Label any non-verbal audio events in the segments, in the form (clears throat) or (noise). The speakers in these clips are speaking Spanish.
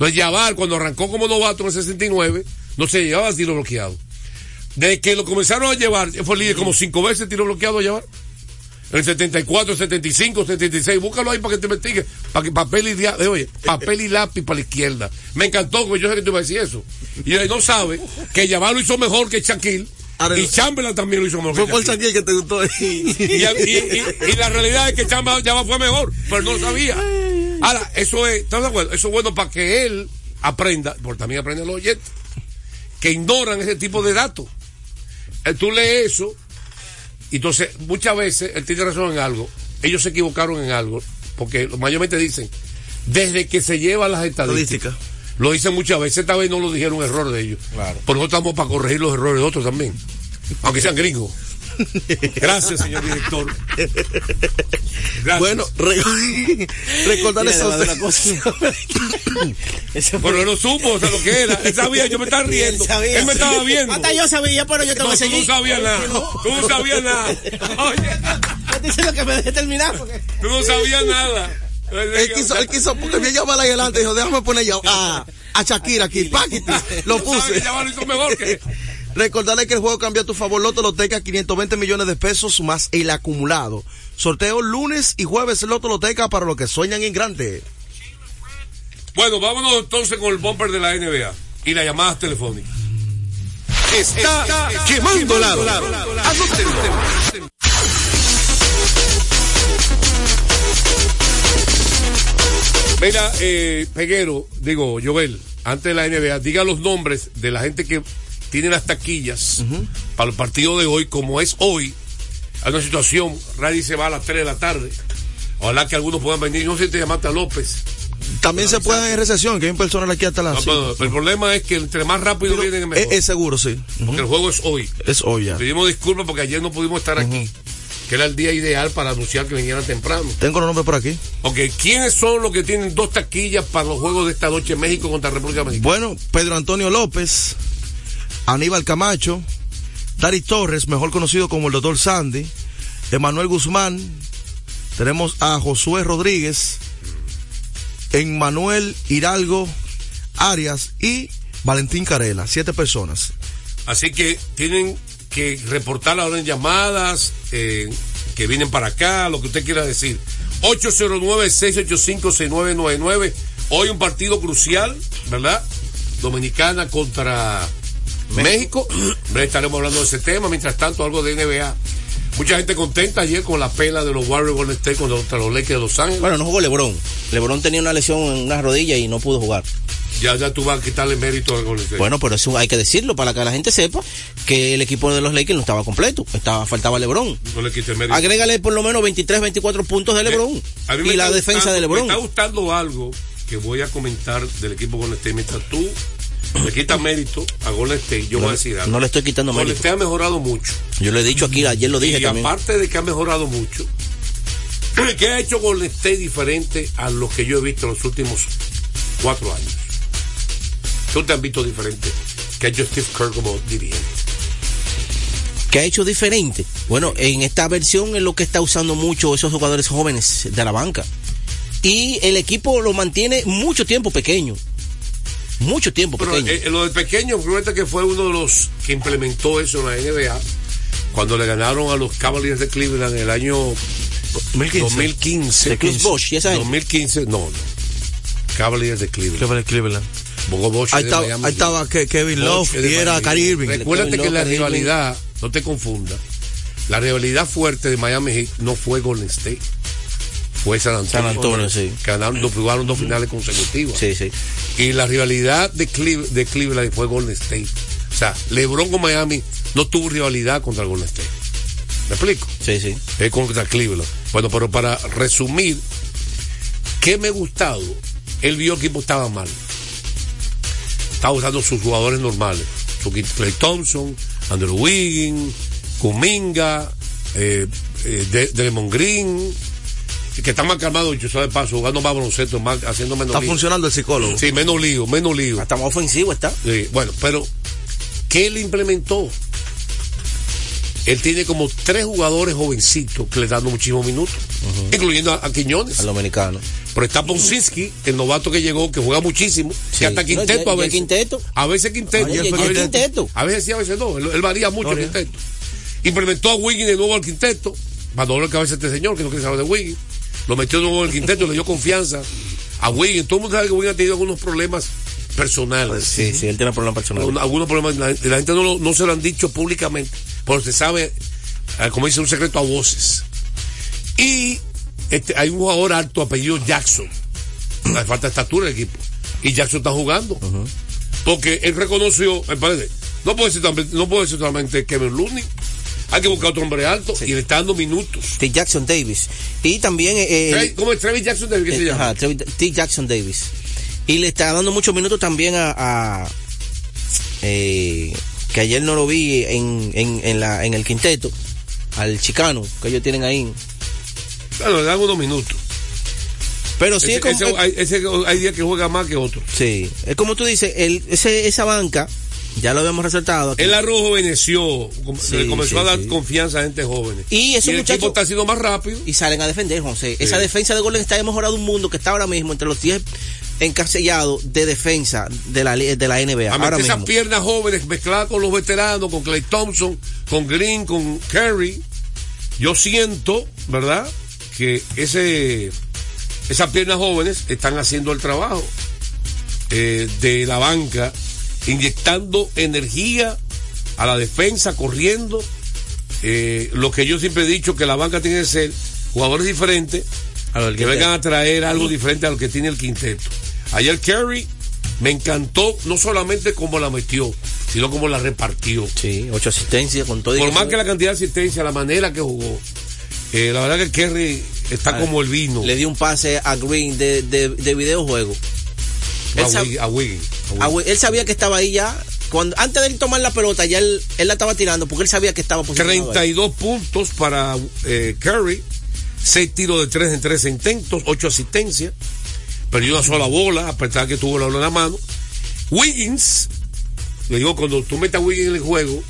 Entonces, Yavar, cuando arrancó como novato en el 69, no se llevaba tiro bloqueado. Desde que lo comenzaron a llevar, fue líder como cinco veces tiro bloqueado a llevar. En el 74, 75, 76, búscalo ahí para que te investigue. Para que papel y, eh, oye, papel y lápiz para la izquierda. Me encantó, porque yo sé que tú ibas a decir eso. Y él no sabe que Yavar lo hizo mejor que Shaquille. Y Chamberlain también lo hizo mejor Fue por Shaquille. Que te gustó. Y, y- y- y la realidad es que Chamba ya fue mejor, pero no lo sabía. Ahora, eso es, ¿estás de acuerdo? Eso es bueno para que él aprenda, porque también aprenden los oyentes, que ignoran ese tipo de datos. Eh, Tú lees eso, y entonces muchas veces él tiene razón en algo, ellos se equivocaron en algo, porque mayormente dicen, desde que se llevan las estadísticas. Lo dicen muchas veces, esta vez no lo dijeron error de ellos. Claro. Por nosotros estamos para corregir los errores de otros también. Aunque sean gringos. (laughs) Gracias, señor director. Gracias. Bueno, re- recordarles a ustedes. Pero él no supo, o sea, lo que era. Él sabía, yo me estaba riendo. Él me estaba viendo. Hasta yo sabía, pero yo te voy No, a tú seguir. no sabías nada. Tú no sabías nada. Oye, Estoy diciendo que me deje terminar. Porque... tú no sabías nada. Él quiso, él quiso, porque me llamaba ahí adelante, dijo, déjame poner ya a, a Shakira aquí, paquiti, lo puse. Ya lo hizo mejor que. Recordarle que el juego cambia a tu favor, Loto Loteca, 520 millones de pesos más el acumulado. Sorteo lunes y jueves Loto Loteca para los que sueñan en grande. Bueno, vámonos entonces con el bumper de la NBA y las llamadas telefónicas. Está quemando lado. Anótenlo. Mira, eh, Peguero, digo, Joel, antes de la NBA, diga los nombres de la gente que tiene las taquillas para el partido de hoy, como es hoy. Hay una situación, Radi se va a las 3 de la tarde. Ojalá que algunos puedan venir. No sé si te llamaste a López. También se puede en recesión, que hay un personal aquí hasta las No, pero el problema es que entre más rápido vienen, es mejor. Es, es seguro, sí. Porque el juego es hoy. Es hoy ya. Pedimos disculpas porque ayer no pudimos estar aquí, que era el día ideal para anunciar que vinieran temprano. Tengo los nombres por aquí. Ok, ¿quiénes son los que tienen dos taquillas para los juegos de esta noche México contra República Dominicana? Bueno, Pedro Antonio López, Aníbal Camacho, Dari Torres, mejor conocido como el doctor Sandy, Emanuel Guzmán, tenemos a Josué Rodríguez, Emmanuel Hidalgo Arias y Valentín Carela, siete personas. Así que tienen que reportar ahora en llamadas, eh, que vienen para acá, lo que usted quiera decir. 809-685-6999. Hoy un partido crucial, ¿verdad? Dominicana contra México. (clears throat) Estaremos hablando de ese tema. Mientras tanto, algo de NBA. Mucha gente contenta ayer con la pela de los Warriors Golden State contra los Lakers de Los Ángeles. Bueno, no jugó LeBron. LeBron tenía una lesión en una rodilla y no pudo jugar. Ya, ya tú vas a quitarle mérito al Golden State. Bueno, pero eso hay que decirlo para que la gente sepa que el equipo de los Lakers no estaba completo. Estaba, faltaba LeBron. no le quites mérito. Agrégale por lo menos 23, 24 puntos de LeBron. A mí me y la defensa de LeBron. Me está gustando algo que voy a comentar del equipo Golden State. Mientras tú le quitas mérito a Golden State, yo No, voy a decir algo. no le estoy quitando Golden mérito. State ha mejorado mucho. Yo lo he dicho aquí, ayer lo dije y también. aparte de que ha mejorado mucho, (clears throat) ¿qué ha hecho Golden State diferente a lo que yo he visto en los últimos cuatro años? ¿Tú te has visto diferente que ha hecho Steve Kerr como dirigente? ¿Qué ha hecho diferente? Bueno, en esta versión es lo que está usando mucho esos jugadores jóvenes de la banca. Y el equipo lo mantiene mucho tiempo pequeño. Mucho tiempo Pero pequeño. eh, lo del pequeño, fíjate que fue uno de los que implementó eso en la NBA cuando le ganaron a los Cavaliers de Cleveland en el año 2015. De Chris Bosh y esa gente. 2015, no, no. Cavaliers de Cleveland. Cleveland. Ahí de estaba, Miami. ahí estaba Ke- Kevin Love de y era. Kyrie Irving. Recuérdate Kevin que Love, la rivalidad, no te confunda, la rivalidad fuerte de Miami Heat no fue Golden State. Fue San Antonio. San Antonio, sí. Que Ganaron, dos- jugaron dos finales consecutivas. Sí, sí. Y la rivalidad de, Cleve- de Cleveland fue Golden State. O sea, LeBron con Miami no tuvo rivalidad contra Golden State. ¿Me explico? Sí, sí. Es contra Cleveland. Bueno, pero para resumir, ¿qué me ha gustado? Él vio que el equipo estaba mal. Estaba usando sus jugadores normales. Su Clay Thompson, Andrew Wiggins, Kuminga, eh, eh, Draymond Green, que está más calmado, yo de paso, jugando más baloncesto, más, haciendo menos Está lío. funcionando el psicólogo. Sí, menos lío, menos lío. Hasta más ofensivo está. Sí, bueno, pero ¿qué él implementó? Él tiene como tres jugadores jovencitos que le dan muchísimos minutos, incluyendo a, a Quiñones. Al dominicano. Pero está Ponsinski, el novato que llegó, que juega muchísimo, Sí. que hasta quinteto a veces. quinteto. A veces quinteto. Oye, a, veces, quinteto. a veces sí, a veces no. Él, él varía mucho el quinteto. Implementó a Wiggins de nuevo al quinteto. Mandó dolor de cabeza a este señor que no quiere saber de Wiggins. Lo metió nuevo en el quinteto, le dio confianza a Wiggins. Todo el mundo sabe que Wiggins ha tenido algunos problemas personales. Sí, sí, él tiene problemas personales. Un- algunos problemas, la, la gente no, lo- no se lo han dicho públicamente, pero se sabe, eh, como dice, un secreto a voces. Y este, hay un jugador alto apellido Jackson. (clears throat) Le falta estatura el equipo. Y Jackson está jugando. Porque él reconoció, me parece, no puede ser, no puede ser solamente Kevin Looney. Hay que buscar otro hombre alto y le está dando minutos. T. Jackson Davis. Y también. eh, Travis- ¿Cómo es Travis Jackson? ¿de ¿Qué se eh, llama? ajá, T. Jackson Davis. Y le está dando muchos minutos también a. a, eh, que ayer no lo vi en, en, en, la, en el quinteto. Al chicano que ellos tienen ahí. Bueno, le dan unos minutos. Pero sí Ese- es como. ese- hay, ese- hay días que juega más que otros. Sí, es como tú dices, el, ese, esa banca, ya lo habíamos resaltado. aquí. El com- Sí, le comenzó sí, a dar sí. confianza a gente joven. Y esos el muchachos- equipo está siendo más rápido. y salen a defender, José. Esa defensa de Golden State ha mejorado un mundo que está ahora mismo entre los 10 encasellados de defensa de la, de la NBA. A ahora esas mismo. piernas jóvenes mezcladas con los veteranos, con Clay Thompson, con Green, con Curry. Yo siento, ¿verdad? Que ese, esas piernas jóvenes están haciendo el trabajo eh, de la banca, inyectando energía a la defensa, corriendo. Eh, lo que yo siempre he dicho, que la banca tiene que ser jugadores diferentes que ¿qué vengan a traer algo diferente a lo que tiene el quinteto. Ayer Curry me encantó no solamente cómo la metió, sino cómo la repartió. Sí, ocho asistencias con todo. y Por más que la cantidad de asistencia, la manera que jugó, eh, la verdad que Curry está Ah, como el vino. Le dio un pase a Green de, de, de videojuego. A, él a Wiggins, a güey, él sabía que estaba ahí ya. Cuando, antes de él tomar la pelota, ya él, él la estaba tirando porque él sabía que estaba posicionado. ahí. 32 puntos para eh, Curry, 6 tiros de 3 en 3 intentos, 8 asistencias, perdió una sola bola, a pesar que tuvo la bola en la mano. Wiggins, le digo, cuando tú metes a Wiggins en el juego,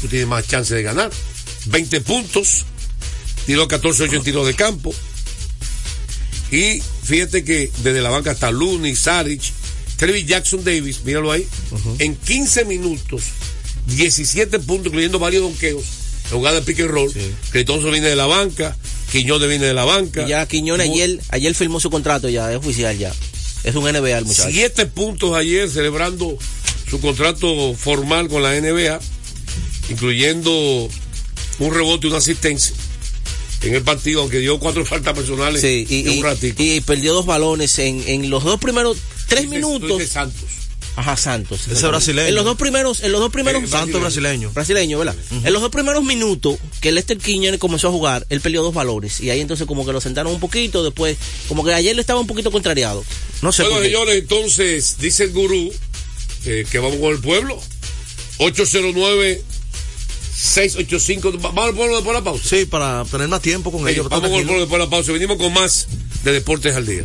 tú tienes más chance de ganar. 20 puntos, tiró 14-8 en tiros de campo. Y fíjate que desde la banca está Looney, Saric, Trevi Jackson Davis, míralo ahí, en 15 minutos, 17 puntos, incluyendo varios donqueos, jugada de pick and roll. Thompson viene de la banca, Quiñones viene de la banca. Y ya Quiñones ayer, ayer firmó su contrato ya, es oficial ya. Es un NBA el muchacho. Siete puntos ayer celebrando su contrato formal con la NBA, incluyendo un rebote y una asistencia en el partido, aunque dio cuatro (laughs) faltas personales Sí, y, en y- un ratito. y perdió dos balones en, en los dos primeros tres dices- minutos. Santos. Ajá, Santos. Ese brasileño. En los dos primeros, en los dos primeros Eh, Santo brasileño. brasileño, ¿verdad? En los dos primeros minutos que Lester Quiñones comenzó a jugar, él perdió dos valores y ahí entonces como que lo sentaron un poquito, después como que ayer le estaba un poquito contrariado. No sé Bueno, por qué. señores, entonces dice el gurú eh, que vamos con el pueblo. 809 685 Vamos al pueblo después de la pausa. Sí, para tener más tiempo con Sí, ellos. vamos de la pausa. Venimos con más de Deportes al Día.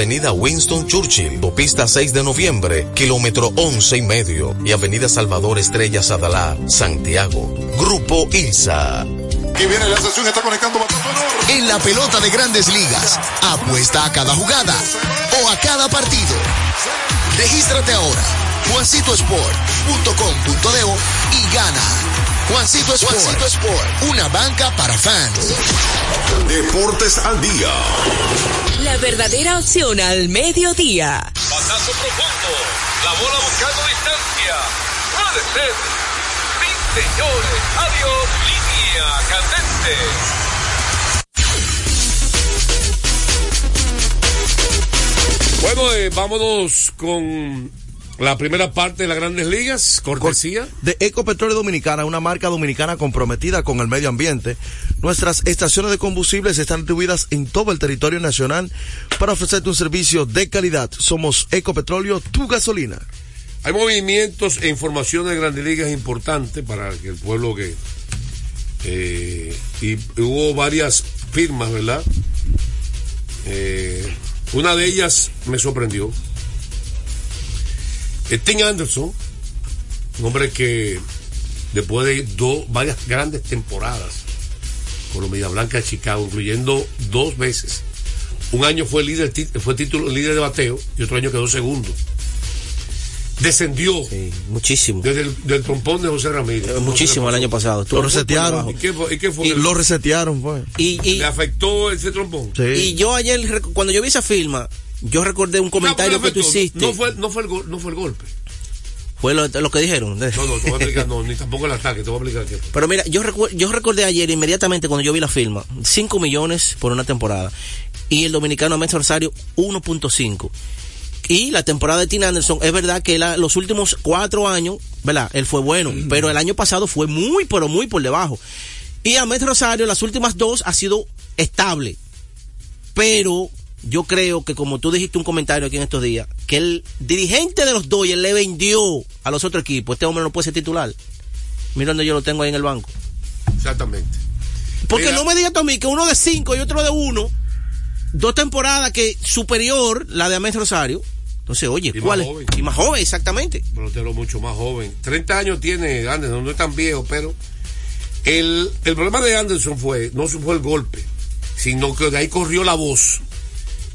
Winston Churchill, Autopista 6 de Noviembre, kilómetro 11 y medio, y Avenida Salvador Estrella Sadalá, Santiago. Grupo ILSA. Que viene la sesión, está conectando bastante honor. En la pelota de grandes ligas, apuesta a cada jugada o a cada partido. Regístrate ahora, juancitosport.com.de y gana. Juancito Sport, Juancito Sport, una banca para fans. Deportes al día. La verdadera opción al mediodía. Pasazo profundo. La bola buscando distancia. Puede ser. Sí, señores. Adiós. Línea candente. Bueno, eh, vámonos con la primera parte de las grandes ligas, cortesía. de Ecopetróleo Dominicana, una marca dominicana comprometida con el medio ambiente. Nuestras estaciones de combustibles están distribuidas en todo el territorio nacional para ofrecerte un servicio de calidad. Somos Ecopetróleo, tu gasolina. Hay movimientos e información de grandes ligas importantes para que el pueblo que... eh, y hubo varias firmas, ¿verdad? Eh, una de ellas me sorprendió. Eh, Tim Anderson, un hombre que después de dos, varias grandes temporadas con los Media Blanca de Chicago, incluyendo dos veces, un año fue líder, fue título líder de bateo y otro año quedó segundo. Descendió Sí, muchísimo. desde el del trompón de José Ramírez. Eh, Muchísimo el año pasado. Lo resetearon. ¿Y qué fue? ¿Y qué fue? Y que Lo resetearon, pues. Y, y, ¿Le afectó ese trompón? Sí. y yo ayer, cuando yo vi esa firma, yo recordé un comentario No, que tú hiciste. No fue, no fue, el, gol- no fue el golpe. Fue lo, lo que dijeron. No, no, te voy a explicar, no, ni tampoco el ataque, te voy a explicar qué. Pero mira, yo, recu- yo recordé ayer inmediatamente cuando yo vi la firma, 5 millones por una temporada. Y el dominicano Ahmed Rosario, 1.5. Y la temporada de Tim Anderson, es verdad que la- los últimos cuatro años, ¿verdad? Él fue bueno, pero el año pasado fue muy, pero muy por debajo. Y Ahmed Rosario, las últimas dos, ha sido estable. Pero yo creo que como tú dijiste un comentario aquí en estos días, que el dirigente de los Dodgers le vendió a los otros equipos, este hombre no puede ser titular. Mira donde yo lo tengo ahí en el banco. Exactamente. Porque Mira. no me digas tú a mí que uno de cinco y otro de uno, dos temporadas que superior la de Amés Rosario. Entonces, oye, Y más ¿cuál es? joven. Y más joven, exactamente. Pelotero mucho más joven. 30 años tiene Anderson, no es tan viejo, pero el, el problema de Anderson fue, no fue el golpe, sino que de ahí corrió la voz,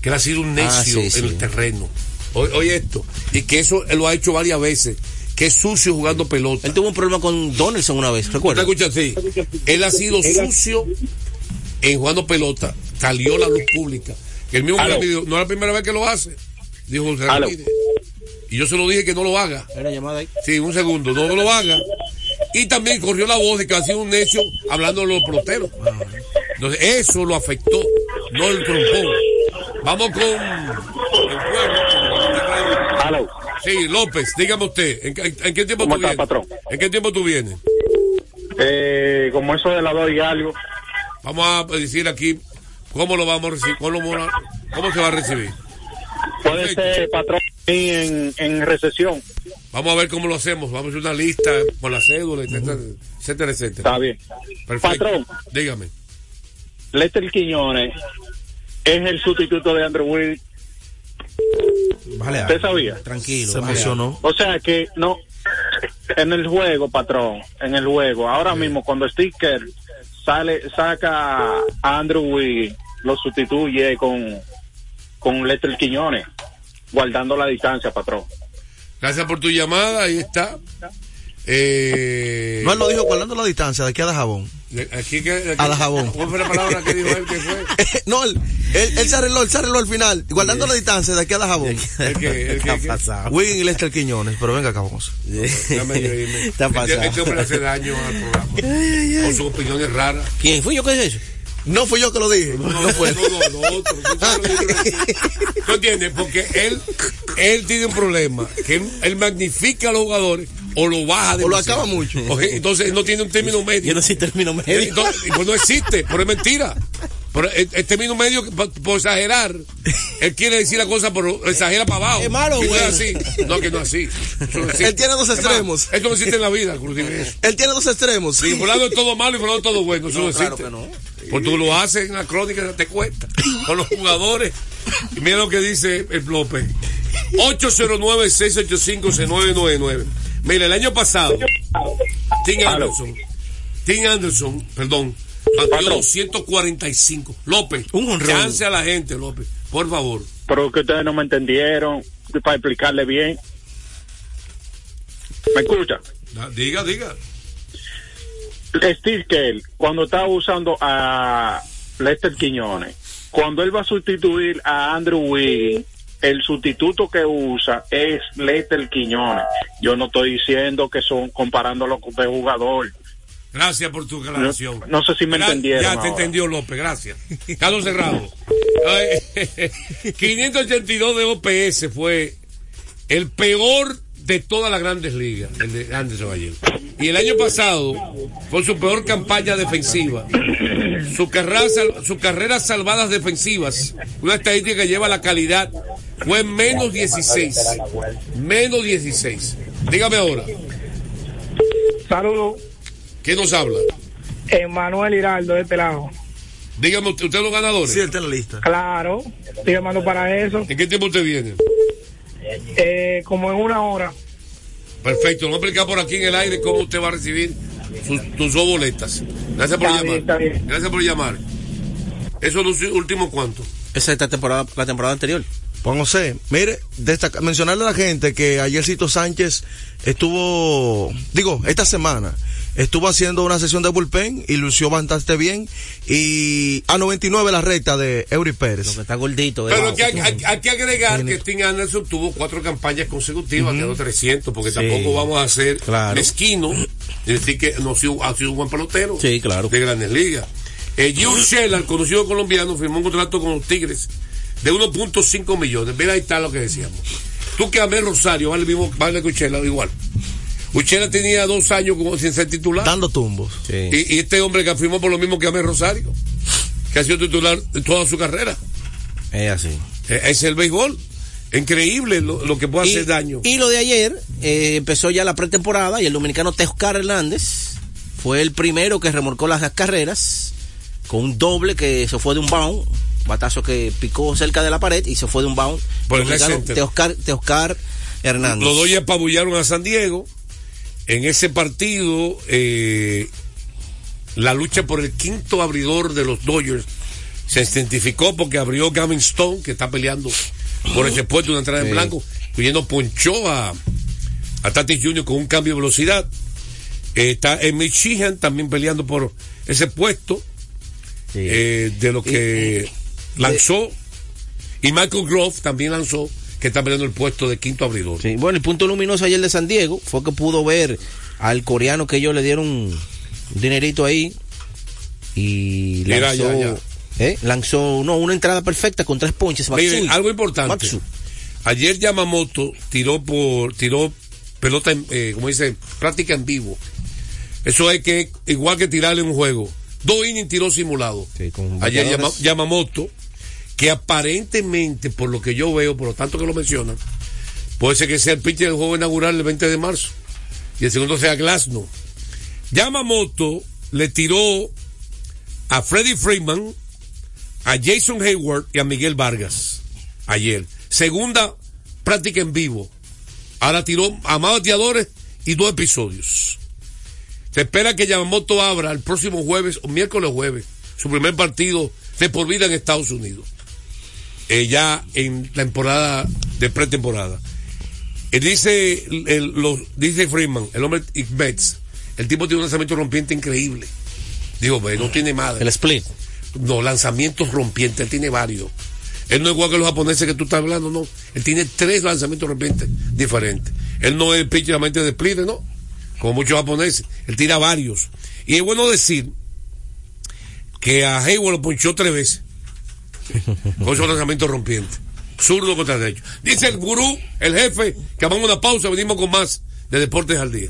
que él ha sido un necio Ah, sí, sí. en el terreno. Oye, oye esto, y que eso él lo ha hecho varias veces, que es sucio jugando pelota. Él tuvo un problema con Donaldson una vez, ¿Te ¿recuerdas? escuchas así? Él ha sido sucio en jugando pelota. Salió a la luz pública. El mismo me dijo, no es la primera vez que lo hace. Dijo José. Ramírez. Y yo se lo dije que no lo haga. Hay una llamada ahí. Sí, un segundo, no lo haga. Y también corrió la voz de que ha sido un necio hablando de los peloteros. Entonces, eso lo afectó, no el trompón. Vamos con el pueblo. Sí, López, dígame usted, ¿en, qué- en qué tiempo ¿Cómo tú está, vienes? patrón? ¿En qué tiempo tú vienes? Eh, como eso de las dos y algo. Vamos a decir aquí cómo lo vamos a recibir, cómo, lo- cómo se va a recibir. Puede Perfecto. ser patrón en, en recesión. Vamos a ver cómo lo hacemos. Vamos a hacer una lista con la cédula, etcétera, etcétera, etcétera. Está bien. Perfecto. Patrón. Dígame. Lester Quiñones es el sustituto de Andrew Will. Bájale ¿Usted sabía? Tranquilo. Se emocionó. O sea que no. En el juego, patrón. En el juego. Ahora mismo, cuando Sticker sale, saca a Andrew Will, lo sustituye con, con Lester Quiñones. Guardando la distancia, patrón. Gracias por tu llamada. Ahí está. Eh, No, él lo dijo guardando la distancia de aquí a Dajabón. aquí aquí- A la jabón. ¿Cuál fue la palabra que dijo él que fue? (laughs) no, él, él, él se arregló, él se arregló al final, guardando la distancia de aquí a Dajabón. El que, el ¿Qué que, que- pasado? Win y Lester Quiñones, pero venga yo irme. (laughs) Está pasado. Este hombre hace daño al programa. (laughs) Con sus opiniones raras. ¿Quién fui yo que dije eso? No fui yo que lo dije. No, no, fue. No, no, no. ¿Tú entiendes? Porque él, él tiene un problema, que él, él magnifica a los jugadores o lo baja de O lo acaba mucho. Entonces él no tiene un término medio. Yo no sé término medio. Entonces, pues no existe, pero es mentira. Pero el, el término medio, por, por exagerar, él quiere decir la cosa, pero exagera para abajo. Es malo, Que no es güey. así. No, que no es así. No. Él tiene dos extremos. Esto no existe en la vida. Él tiene dos extremos. Sí, por un lado es todo malo y por un lado todo bueno. Eso no, No, existe. claro que no. Porque tú lo haces en la crónica, te cuesta. Con los jugadores. Y mira lo que dice el López. 809-685-6999. Mira, el año pasado, Tim. Anderson, Tim Anderson, perdón, batió 245. López, Un chance a la gente, López, por favor. Pero que ustedes no me entendieron. Para explicarle bien. ¿Me escucha? Diga, diga. Steve Kell, cuando estaba usando a Lester Quiñones, cuando él va a sustituir a Andrew Wiggins, el sustituto que usa es Lester Quiñones. Yo no estoy diciendo que son comparándolo con de jugador. Gracias por tu aclaración. No- no sé si me entendieron Ya te entendió López, gracias. Carlos Cerrado. Ay, (laughs) 582 de OPS fue el peor de todas las grandes ligas, el de Anderson ayer. Y el año pasado fue su peor campaña defensiva. Su carrera, sus carreras salvadas defensivas, una estadística que lleva la calidad, fue menos 16. Menos 16. Dígame ahora, Saludos, ¿qué nos habla? Emanuel Hiraldo de este lado. Dígame usted, ¿usted es los ganadores? Sí, está en la lista. Claro, estoy llamando para eso. ¿En qué tiempo usted viene? Eh, como en una hora. Perfecto, vamos a explicar por aquí en el aire cómo usted va a recibir sus, tus dos boletas. Gracias por Está bien, llamar. está bien. Gracias por llamar. ¿Eso es los últimos cuántos? Esa es la temporada, la temporada anterior. Juan José, mire, destaca- mencionarle a la gente que ayer Cito Sánchez estuvo, digo, esta semana, estuvo haciendo una sesión de bullpen y lució bastante bien. Y a 99 la recta de Eury Pérez. Está gordito. ¿eh? Pero que hay, hay- hay que agregar que Tim Anderson tuvo cuatro campañas consecutivas, quedó 300, porque Sí. tampoco vamos a ser Claro. mezquinos y decir que no ha sido, un buen pelotero Sí, claro. de grandes ligas. Eh, Shell, el conocido colombiano, firmó un contrato con los Tigres de 1.5 millones. Mira, ahí está lo que decíamos. Tú que Amel Rosario, vale, mismo, vale que Uchela, igual. Uchela tenía dos años como sin ser titular. Dando tumbos. Sí. Y, y este hombre que firmó por lo mismo que Amel Rosario, que ha sido titular toda su carrera. Es así. Eh, Es el béisbol. Increíble lo, lo que puede Y, hacer daño. y lo de ayer, eh, empezó ya la pretemporada y el dominicano Teoscar Hernández fue el primero que remolcó las carreras con un doble que se fue de un bound, batazo que picó cerca de la pared y se fue de un bound. Por el center. Teoscar, Teoscar Hernández. Los Dodgers apabullaron a San Diego. En ese partido, eh, la lucha por el quinto abridor de los Dodgers se identificó porque abrió Gavin Stone, que está peleando por ese puesto, una entrada en blanco, incluyendo ponchó a, a Tatis Jr. con un cambio de velocidad. Eh, está Emil Sheehan también peleando por ese puesto Sí. eh, de lo que lanzó. Y Michael Grove también lanzó, que está peleando el puesto de quinto abridor. Sí, bueno, el punto luminoso ayer de San Diego fue que pudo ver al coreano que ellos le dieron un dinerito ahí y Mira, lanzó, ya, ya. ¿eh? lanzó no, una entrada perfecta con tres ponches. Miren, algo importante. Matsu. Ayer Yamamoto tiró por tiró pelota, en, eh, como dice, práctica en vivo. Eso es que igual que tirarle un juego. Dos innings tiró simulado. Sí, Ayer. Yama- Yamamoto, que aparentemente, por lo que yo veo, por lo tanto que lo mencionan, puede ser que sea el pitcher del juego inaugural el 20 de marzo. Y el segundo sea Glasnow. Yamamoto le tiró a Freddie Freeman, a Jason Hayward y a Miguel Vargas ayer. Segunda práctica en vivo. Ahora tiró a más bateadores y dos episodios. Se espera que Yamamoto abra el próximo jueves o miércoles jueves su primer partido de por vida en Estados Unidos. Eh, ya en temporada de pretemporada. Él dice, el- los- dice Freeman, el hombre Betts, el tipo tiene un lanzamiento rompiente increíble. Digo, ve, no tiene madre. El split. No, lanzamientos rompientes, él tiene varios. Él no es igual que los japoneses que tú estás hablando, no. Él tiene tres lanzamientos rompientes diferentes. Él no es pitcher de split, no. Como muchos japoneses. Él tira varios. Y es bueno decir que a Hayward lo ponchó tres veces. Con esos lanzamientos rompientes. Zurdo contra derecho. Dice el gurú, el jefe, que vamos a una pausa, venimos con más de Deportes al Día.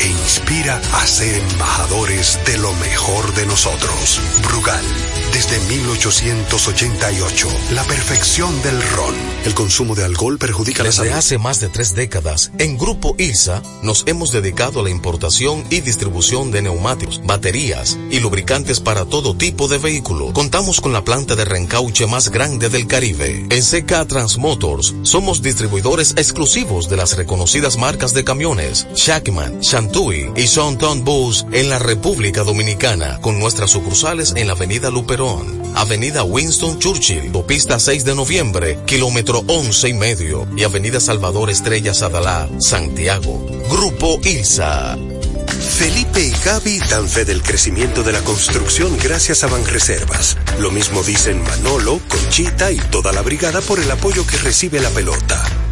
e inspira a ser embajadores de lo mejor de nosotros. Brugal, desde 1888, la perfección del ron. El consumo de alcohol perjudica la Desde salud. hace más de tres décadas, en Grupo ILSA nos hemos dedicado a la importación y distribución de neumáticos, baterías y lubricantes para todo tipo de vehículo. Contamos con la planta de reencauche más grande del Caribe. En CK Transmotors somos distribuidores exclusivos de las reconocidas marcas de camiones Shackman, Y Sonton Bus en la República Dominicana, con nuestras sucursales en la avenida Luperón Perón, Avenida Winston Churchill, Pista 6 de noviembre, kilómetro 11 y medio, y Avenida Salvador Estrellas Adalá, Santiago. Grupo ILSA. Felipe y Gaby dan fe del crecimiento de la construcción gracias a Banreservas. Lo mismo dicen Manolo, Conchita y toda la brigada por el apoyo que recibe la pelota.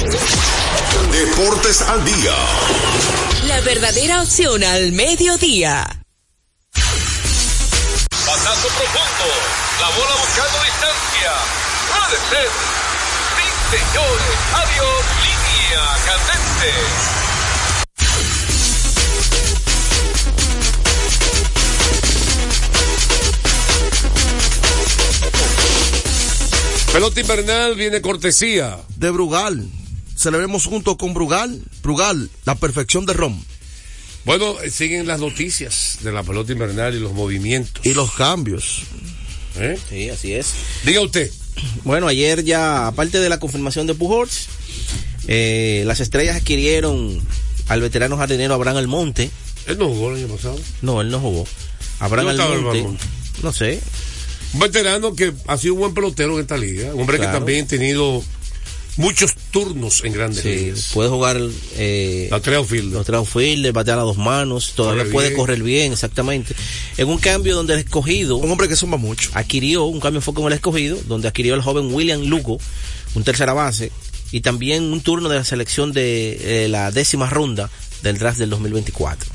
Deportes al día. La verdadera opción al mediodía. Batazo profundo. La bola buscando distancia. Puede ser. Sí, señores. Adiós. Línea candente. Pelota invernal viene cortesía. De Brugal. Celebremos junto con Brugal. Brugal, la perfección de Rom. Bueno, eh, siguen las noticias de la pelota invernal y los movimientos. Y los cambios. ¿Eh? Sí, así es. Diga usted. Bueno, ayer ya, aparte de la confirmación de Pujols, eh, las estrellas adquirieron al veterano jardinero Abraham Almonte. ¿Él no jugó el año pasado? No, él no jugó. Abraham ¿Dónde estaba Almonte. Almonte? No sé. Un veterano que ha sido un buen pelotero en esta liga. Un hombre Claro. que también ha tenido muchos turnos en grandes Sí, ligas. puede jugar eh, La tres outfielder. los tres outfielder, batear a dos manos, todavía Corre puede bien. correr bien, exactamente. En un cambio donde el escogido Un hombre que suma mucho. adquirió, un cambio fue con el escogido, donde adquirió el joven William Lugo, un tercera base, y también un turno de la selección de eh, la décima ronda del draft del 2024.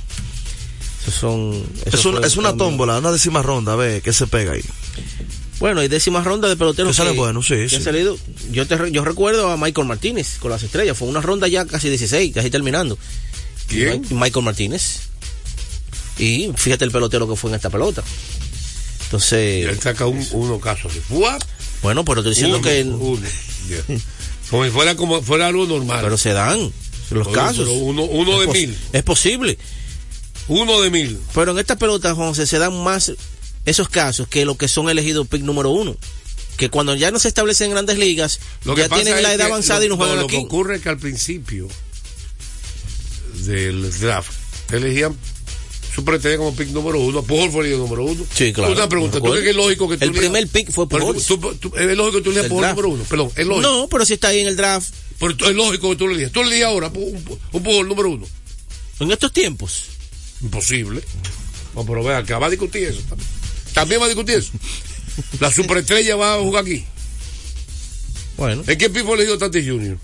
Esos son, Es, un- una tómbola, una décima ronda, a ver qué se pega ahí. Bueno, hay décima ronda de peloteros Que sale bueno, sí, que sí. salido. Yo, te, re- yo recuerdo a Michael Martínez con las estrellas, fue una ronda ya casi 16, casi terminando. ¿Quién? Y Michael Martínez. Y fíjate el pelotero que fue en esta pelota. Y Entonces, él saca un, uno caso así. Bueno, pero estoy diciendo Uno, que uno. (laughs) Como si fuera como fuera algo normal. pero se dan los Pero- casos. pero uno, uno de mil. Es posible. Uno de mil. Pero en esta pelota, José, se dan más esos casos que lo que son elegidos pick número uno. Que cuando ya no se establecen en grandes ligas, Lo que ya tienen la edad que avanzada lo- y no juegan Lo que aquí. ocurre es que al principio del draft elegían su pretendiente como pick número uno. Pujol fue el número uno. Sí, claro. Una pregunta. ¿Tú crees que es lógico que tú El primer pick fue Pujols. tú- tú- Es lógico que tú elijas draft. número uno. Perdón, es lógico. No, pero si está ahí en el draft, Pero es lógico que tú lo elijas. Tú le elijas ahora un, un Pujol número uno. en estos tiempos. Imposible. No, pero vea, que va a discutir eso. También, También va a discutir eso. La superestrella va a jugar aquí. Bueno, ¿En qué pick fue elegido Tatis Jr.?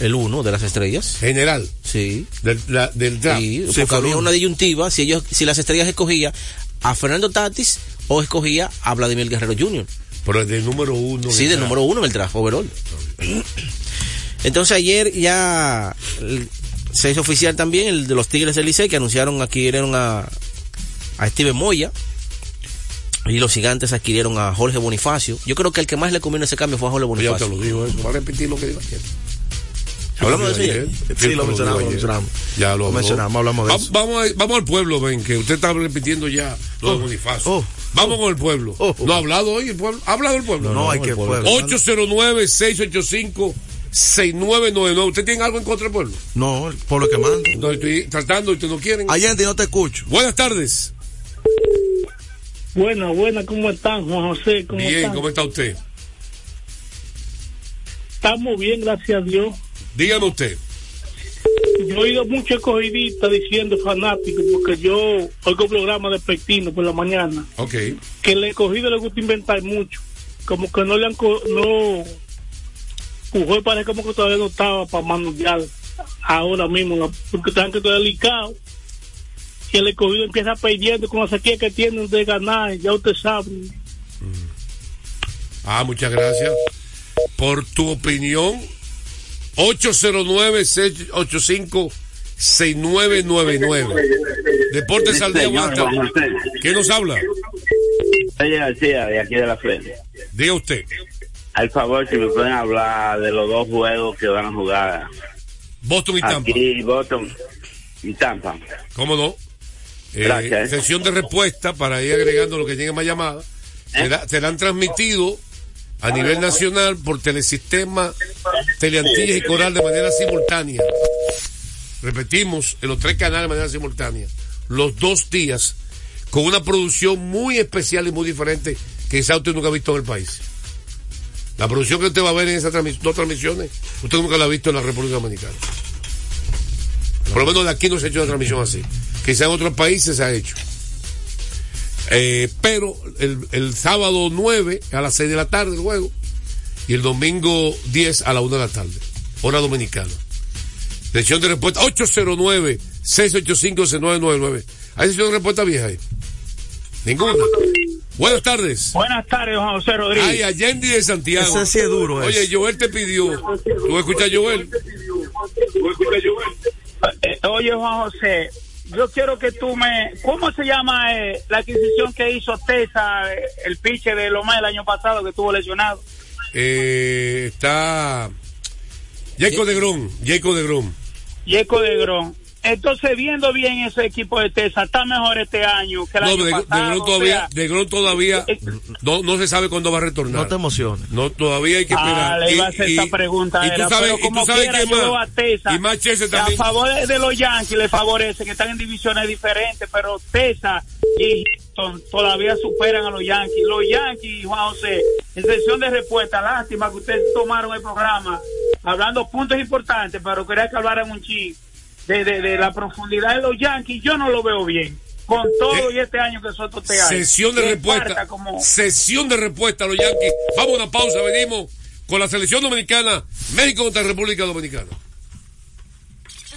el uno de las estrellas. General. Sí. Del, la- del draft. Sí, porque había una disyuntiva si ellos, si las estrellas escogía a Fernando Tatis o escogía a Vladimir Guerrero Jr. Pero es del número uno. Sí, del número uno en el draft overall. Entonces ayer ya se hizo oficial también el de los Tigres del Licey que anunciaron adquirieron a, a Steven Moya y los gigantes adquirieron a Jorge Bonifacio. Yo creo que el que más le conviene ese cambio fue a Jorge Ya te Bonifacio. lo digo eso. Va a repetir lo que digo ayer. Hablamos de eso ayer. Sí, lo te mencionamos, lo mencionamos. Ya lo mencionamos, hablamos de eso. Vamos, a- vamos al pueblo, ven, que usted está repitiendo ya lo de Oh, Bonifacio. oh, vamos con el pueblo. oh, oh. ¿No ha hablado hoy el pueblo? ¿Ha hablado el pueblo? No, hay el que pueblo. pueblo. 809-685-6999. ¿Usted tiene algo en contra del pueblo? No, el pueblo que manda. No, estoy tratando y ustedes no quieren. Allende, no te escucho. Buenas tardes. Buena, buena, ¿cómo están, Juan José? ¿Cómo Bien, están? ¿cómo está usted? Estamos bien, gracias a Dios. Dígame usted. Yo he oído muchos escogidistas diciendo fanáticos, porque yo oigo programas de Pectino por la mañana, Ok. que el escogido le gusta inventar mucho. Como que no le han... co- No, Pujol parece como que todavía no estaba para manusear ahora mismo, porque están que todo delicado. Y el escogido empieza perdiendo con la sequía que tienen de ganar, ya usted sabe. Ah, muchas gracias por tu opinión. 809-685-6999. Deportes al día. ¿Quién nos habla? Oye, García, de aquí de la frente. Diga usted. Al favor, si me pueden hablar de los dos juegos que van a jugar. Boston y Tampa. Aquí, Boston y Tampa. ¿Cómo no? Eh, Gracias. Sesión de respuesta para ir agregando lo que llegue más llamadas. Será- serán transmitidos a nivel nacional por telesistema, Teleantillas y Coral de manera simultánea. Repetimos, en los tres canales de manera simultánea. Los dos días, con una producción muy especial y muy diferente que quizá usted nunca ha visto en el país. La producción que usted va a ver en esas transmis- dos transmisiones, usted nunca la ha visto en la República Dominicana. Por lo menos de aquí no se ha hecho una transmisión así. Quizá en otros países se ha hecho. Eh, pero el, el sábado 9 a las 6 de la tarde el juego y el domingo 10 a la 1 de la tarde, hora dominicana. Sesión de respuesta 809-685-6999. ¿Hay sesión de respuesta vieja ahí? Ninguna. Buenas tardes. Buenas tardes, Juan José Rodríguez. Ay, Allende de Santiago. Ese sí es duro, Oye, ese. Joel te pidió. ¿Tú escuchas Joel? Eh, Oye, Juan José, yo quiero que tú me... ¿Cómo se llama eh, la adquisición que hizo Tesa, eh, el piche de Loma el año pasado que estuvo lesionado? Eh, está Jacob de Grom. Jacob de Grom. Yeco de Gron. Entonces, viendo bien ese equipo de Tesa, está mejor este año que el No, año de, de pasado. O todavía, sea, de Grom todavía no, no se sabe cuándo va a retornar. No te emociones. No, todavía hay que Ah, esperar. le iba a hacer pregunta. Y tú sabes, pero y como tú sabes quiera, yo veo a más. Tesa, Y más Chelsea que a también. favor de, de los Yankees le favorece, que están en divisiones diferentes, pero Tesa y Houston todavía superan a los Yankees. Los Yankees, Juan José, en sesión de respuesta, lástima que ustedes tomaron el programa hablando puntos importantes, pero quería que hablaran un ching de, de, de la profundidad de los Yankees. Yo no lo veo bien. Con todo y este año que Soto te hay. Sesión de respuesta. como- Sesión de respuesta a los Yankees. Vamos a una pausa, venimos con la selección dominicana, México contra República Dominicana.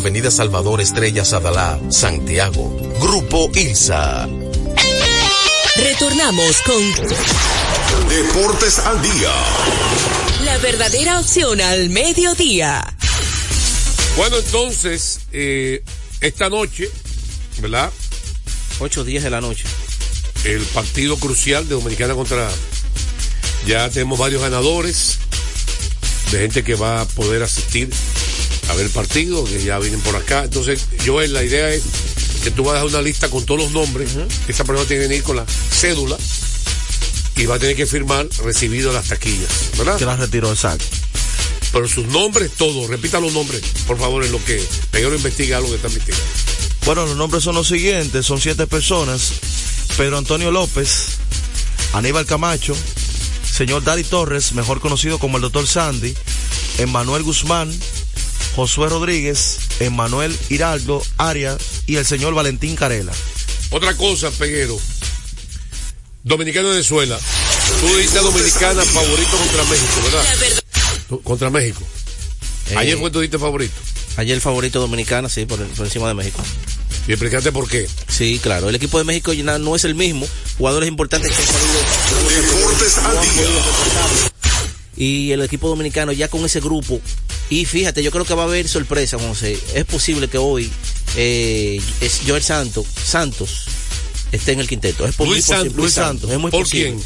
Avenida Salvador Estrella Sadalá, Santiago. Grupo ILSA. Retornamos con Deportes al día. la verdadera opción al mediodía. Bueno, entonces, eh, esta noche, ¿verdad? 8 días de la noche. El partido crucial de Dominicana contra. Ya tenemos varios ganadores, de gente que va a poder asistir a ver el partido, que ya vienen por acá. Entonces, Joel, la idea es que tú vas a dejar una lista con todos los nombres. Esa persona tiene que venir con la cédula y va a tener que firmar recibido las taquillas, ¿verdad? Que la retiró, exacto. Pero sus nombres, todos, repita los nombres, por favor, en lo que Peguero investiga algo que está investigando. Bueno, los nombres son los siguientes, son siete personas. Pedro Antonio López, Aníbal Camacho, señor Dari Torres, mejor conocido como el doctor Sandy, Emmanuel Guzmán, Josué Rodríguez, Emmanuel Hiraldo Arias y el señor Valentín Carela. Otra cosa, Peguero. Dominicana-Venezuela. Tú dices Dominicana favorito contra México, ¿verdad? Tú- Contra México. Ayer fue tu diste favorito. Ayer el favorito dominicana, sí, por, por encima de México. Y explicaste por qué. Sí, claro. El equipo de México ya no es el mismo. Jugadores importantes que han salido. Deportes al día. Y el equipo dominicano ya con ese grupo. Y fíjate, yo creo que va a haber sorpresa, José. Es posible que hoy eh, es Joel Santos, Santos esté en el quinteto. Es por- Luis Santos, posible. Luis Santos. Es muy ¿Por posible. quién?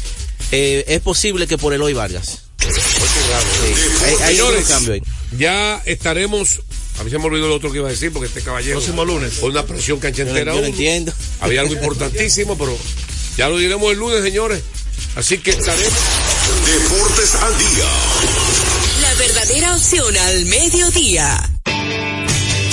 Eh, es posible que por Eloy Vargas. Sí, hay, hay un Señores, cambio ahí. ya estaremos A mí se me olvidó lo otro que iba a decir porque este caballero. Próximo lunes. Por una presión cancha Yo no- entera. yo no uno. entiendo. Había algo importantísimo, pero ya lo diremos el lunes, señores. Así que estaremos. Deportes al día. Verdadera opción al mediodía.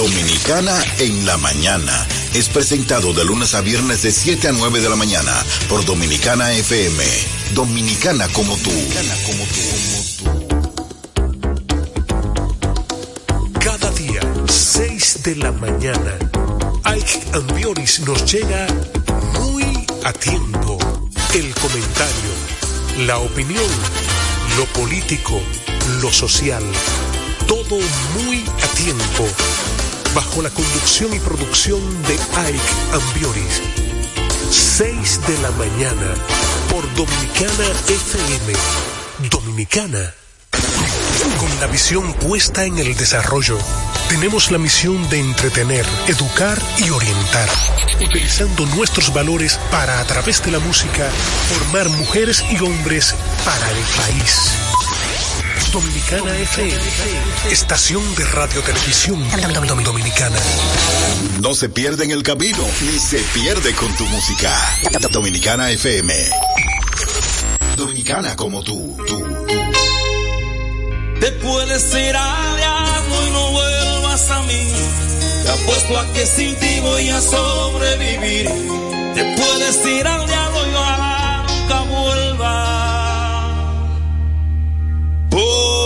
Dominicana en la mañana. Es presentado de lunes a viernes de 7 a 9 de la mañana por Dominicana FM. Dominicana como tú. Cada día, 6 de la mañana. Ike Ambioris nos llega muy a tiempo. El comentario, la opinión, lo político, lo social. Todo muy a tiempo. Bajo la conducción y producción de Ike Ambioris. 6 de la mañana por Dominicana FM. Dominicana. Con la visión puesta en el desarrollo, tenemos la misión de entretener, educar y orientar, utilizando nuestros valores para, a través de la música, formar mujeres y hombres para el país. Dominicana FM, estación de radio televisión dominicana. No se pierde en el camino, ni se pierde con tu música. Dominicana FM. Dominicana como tú, tú, tú. Te puedes ir al diablo y no vuelvas a mí. Te apuesto a que sin ti voy a sobrevivir. Te puedes ir al diablo Por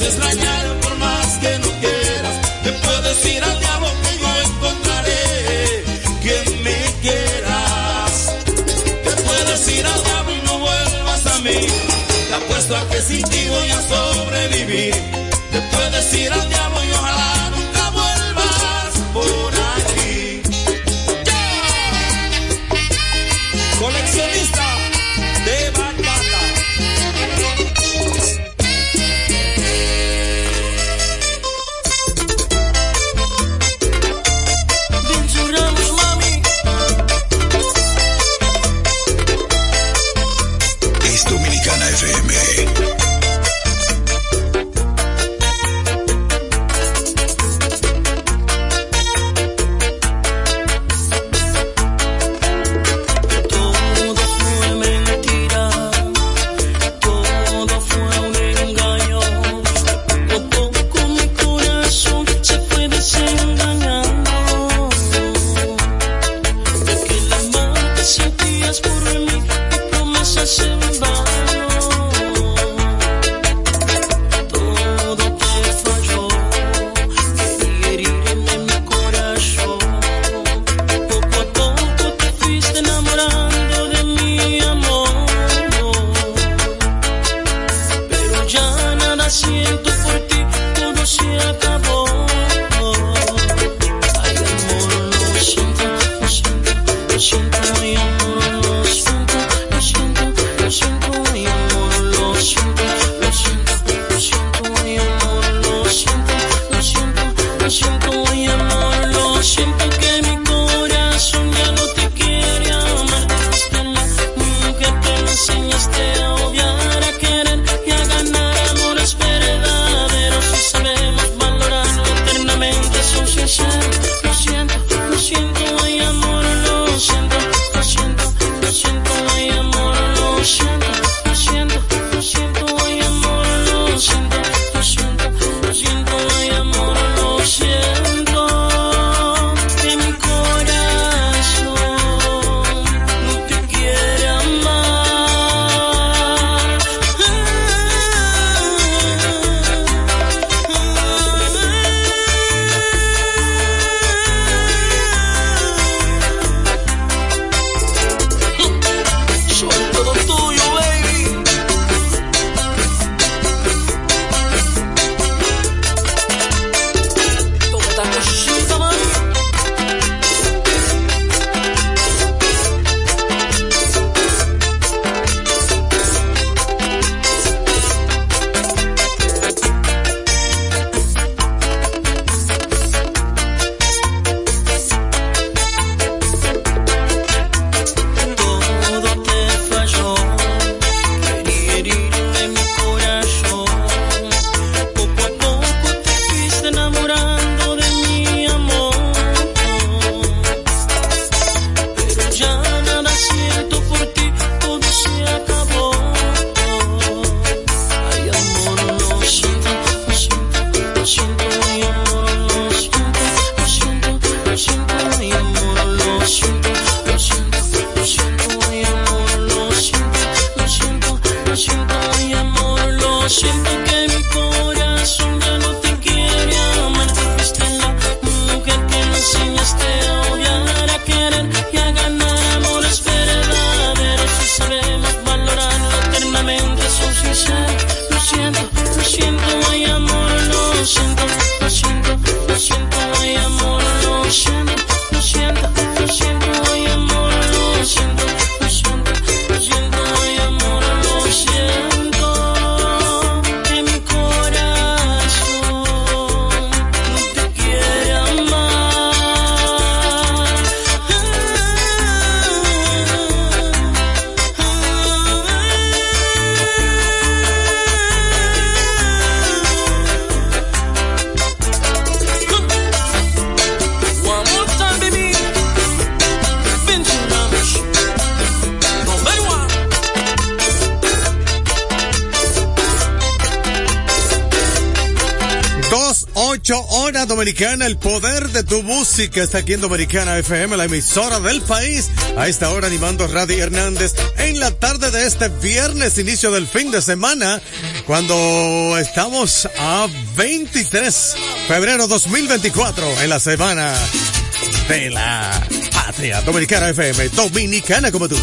extrañar por más que no quieras. Te puedes ir al diablo que yo encontraré quien me quieras. Te puedes ir al diablo y no vuelvas a mí. Te apuesto a que sin ti voy a sobrevivir. Te puedes ir al diablo shrimp Dominicana, el poder de tu música está aquí en Dominicana FM, la emisora del país. A esta hora animando a Hernández en la tarde de este viernes, inicio del fin de semana, cuando estamos a 23 febrero 2024 en la semana de la patria dominicana FM, dominicana como tú.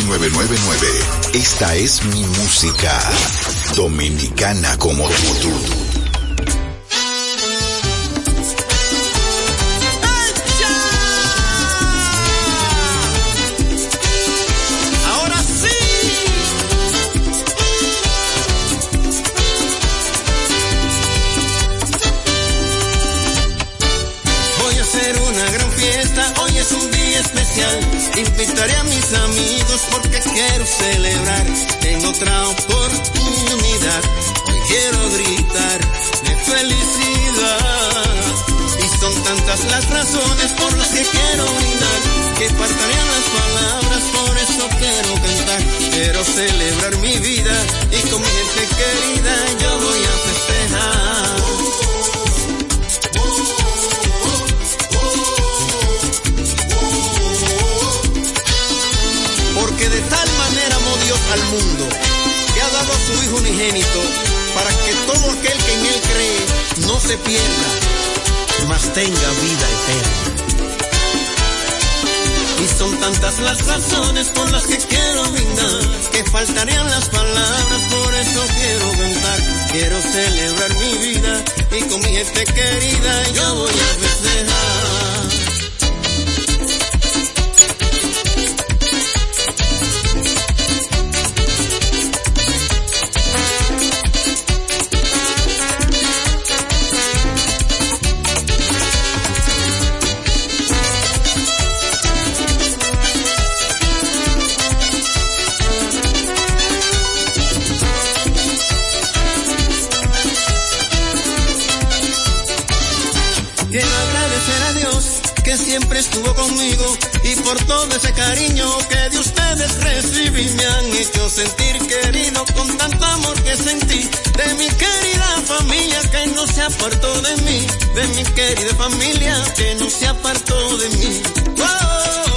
9999. Esta es mi música. Dominicana como tú. Porque quiero celebrar. Tengo otra oportunidad. Hoy quiero gritar de felicidad. Y son tantas las razones por las que quiero brindar que faltarían las palabras, por eso quiero cantar. Quiero celebrar mi vida y con mi gente querida yo voy a festejar. Porque de tal manera amó Dios al mundo que ha dado a su Hijo unigénito para que todo aquel que en él cree no se pierda, mas tenga vida eterna. Y son tantas las razones por las que quiero brindar, que faltarían las palabras, por eso quiero cantar. Quiero celebrar mi vida y con mi gente querida yo voy a festejar. Y por todo ese cariño que de ustedes recibí me han hecho sentir querido con tanto amor que sentí de mi querida familia que no se apartó de mí, de mi querida familia que no se apartó de mí. Wow,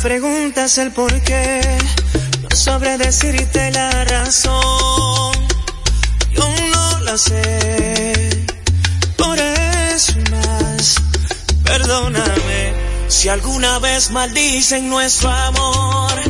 preguntas el por qué, no sabré decirte la razón. Yo no la sé, por eso más, perdóname. Si alguna vez maldicen nuestro amor,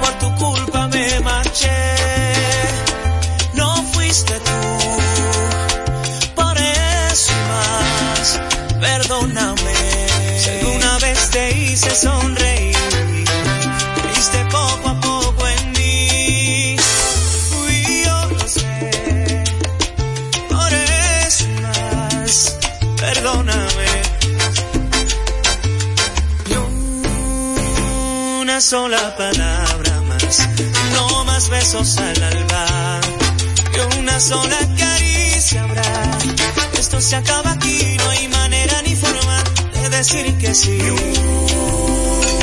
por tu culpa me marché, no fuiste tú. Por eso más, perdóname. Si alguna vez te hice sonreír, creíste poco a poco en mí. Fui yo, lo sé. Por eso más, perdóname. Sola palabra besos al alba, y una sola caricia habrá. Esto se acaba aquí, no hay manera ni forma de decir que sí.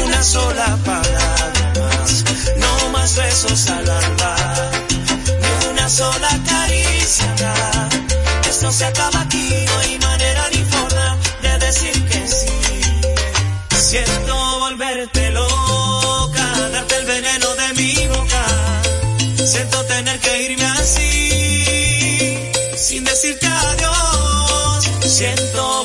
Una sola palabra más, no más besos al alba, ni una sola caricia habrá. Esto se acaba Siento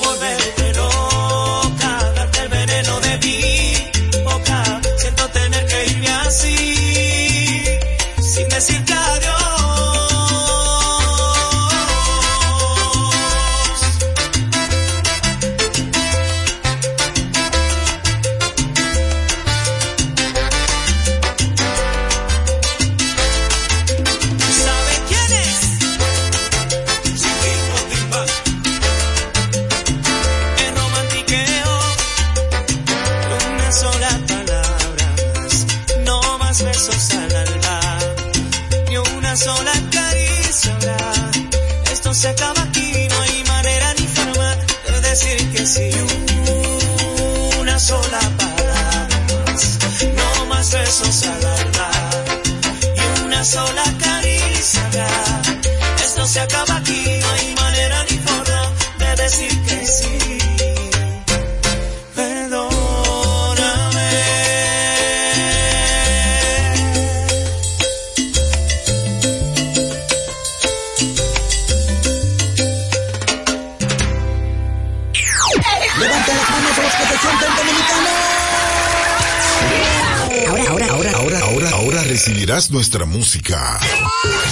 nuestra música.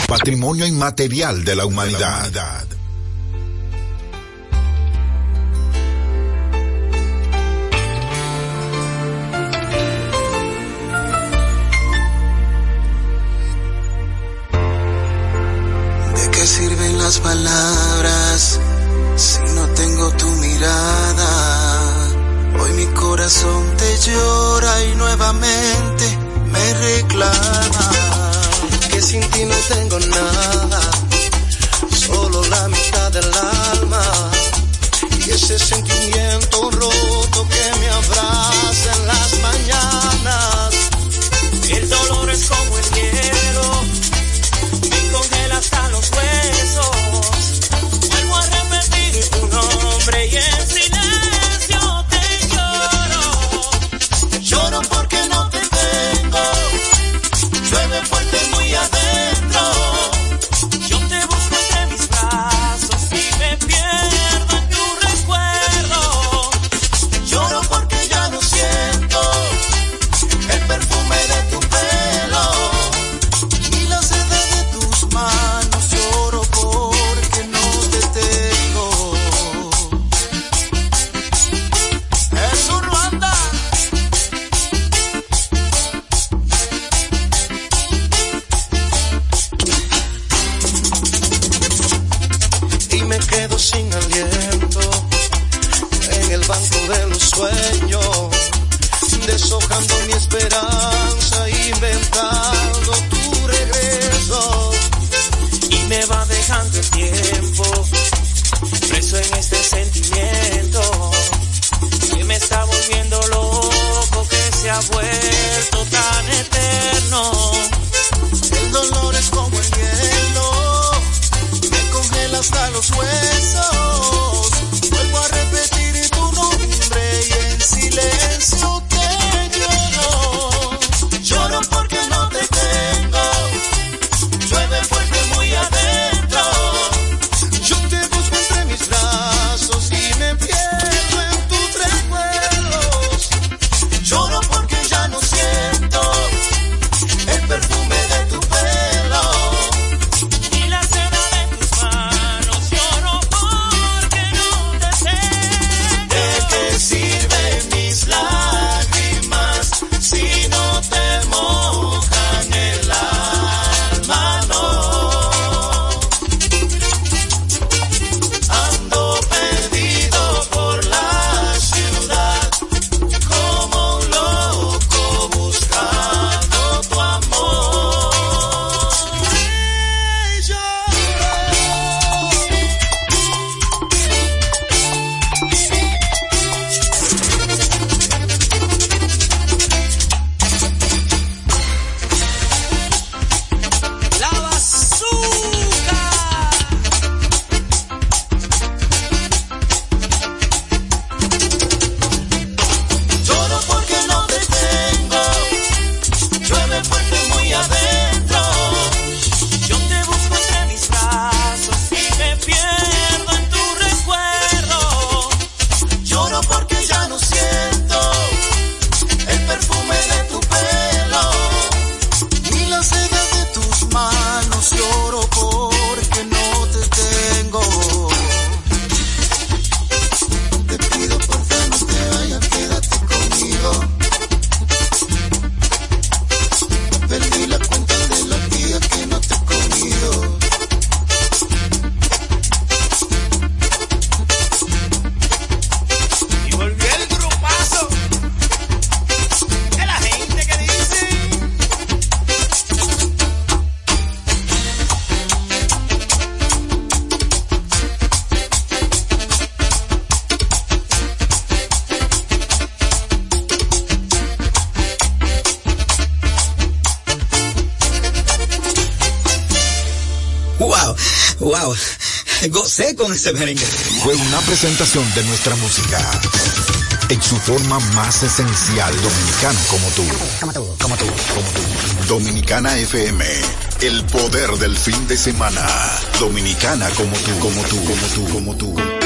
Patrimonio inmaterial de la humanidad. ¿De qué sirven las palabras si no tengo tu mirada? Hoy mi corazón te llora y nuevamente me reclama que sin ti no tengo nada, solo la mitad del alma y ese sentimiento roto que me abraza wow, gocé con ese merengue. Fue una presentación de nuestra música. En su forma más esencial, dominicana, como tú. Como tú, como tú, como tú. Dominicana FM, el poder del fin de semana. Dominicana como tú, como tú, como tú. Como tú.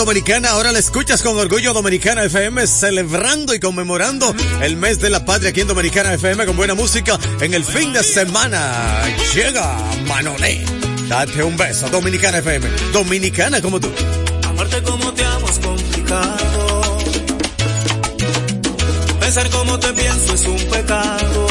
dominicana, ahora la escuchas con orgullo Dominicana FM, celebrando y conmemorando el mes de la patria aquí en Dominicana FM con buena música en el fin de semana. Llega Manolé, date un beso, Dominicana FM, Dominicana como tú. Amarte como te amo es complicado. Pensar como te pienso es un pecado